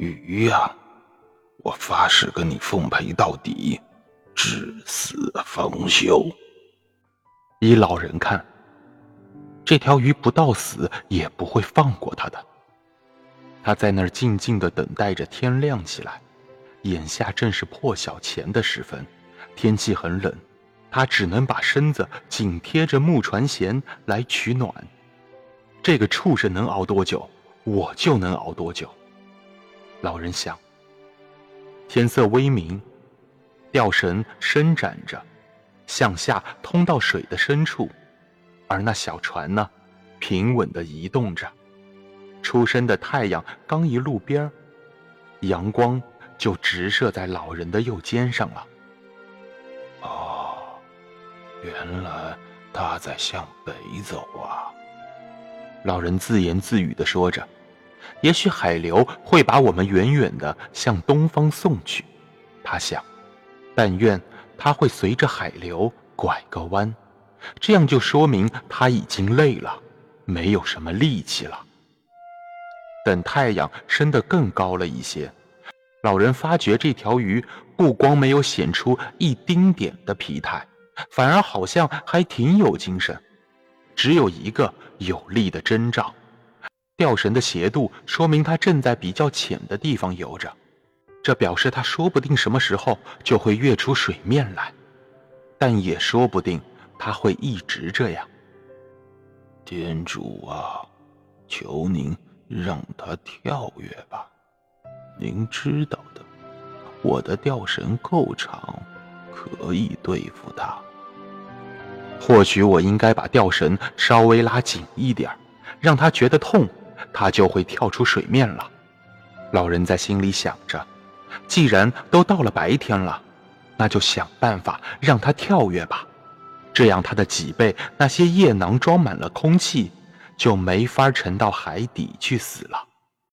鱼呀，我发誓跟你奉陪到底，至死方休。依老人看，这条鱼不到死也不会放过他的。他在那儿静静的等待着天亮起来。眼下正是破晓前的时分，天气很冷，他只能把身子紧贴着木船舷来取暖。这个畜生能熬多久，我就能熬多久。老人想。天色微明，吊绳伸展着，向下通到水的深处，而那小船呢，平稳地移动着。初升的太阳刚一路边阳光就直射在老人的右肩上了。哦，原来他在向北走啊！老人自言自语地说着。也许海流会把我们远远的向东方送去，他想。但愿他会随着海流拐个弯，这样就说明他已经累了，没有什么力气了。等太阳升得更高了一些，老人发觉这条鱼不光没有显出一丁点的疲态，反而好像还挺有精神，只有一个有力的征兆。钓绳的斜度说明它正在比较浅的地方游着，这表示它说不定什么时候就会跃出水面来，但也说不定它会一直这样。天主啊，求您让它跳跃吧，您知道的，我的钓绳够长，可以对付它。或许我应该把钓绳稍微拉紧一点，让它觉得痛。他就会跳出水面了。老人在心里想着：既然都到了白天了，那就想办法让它跳跃吧。这样，它的脊背那些液囊装满了空气，就没法沉到海底去死了。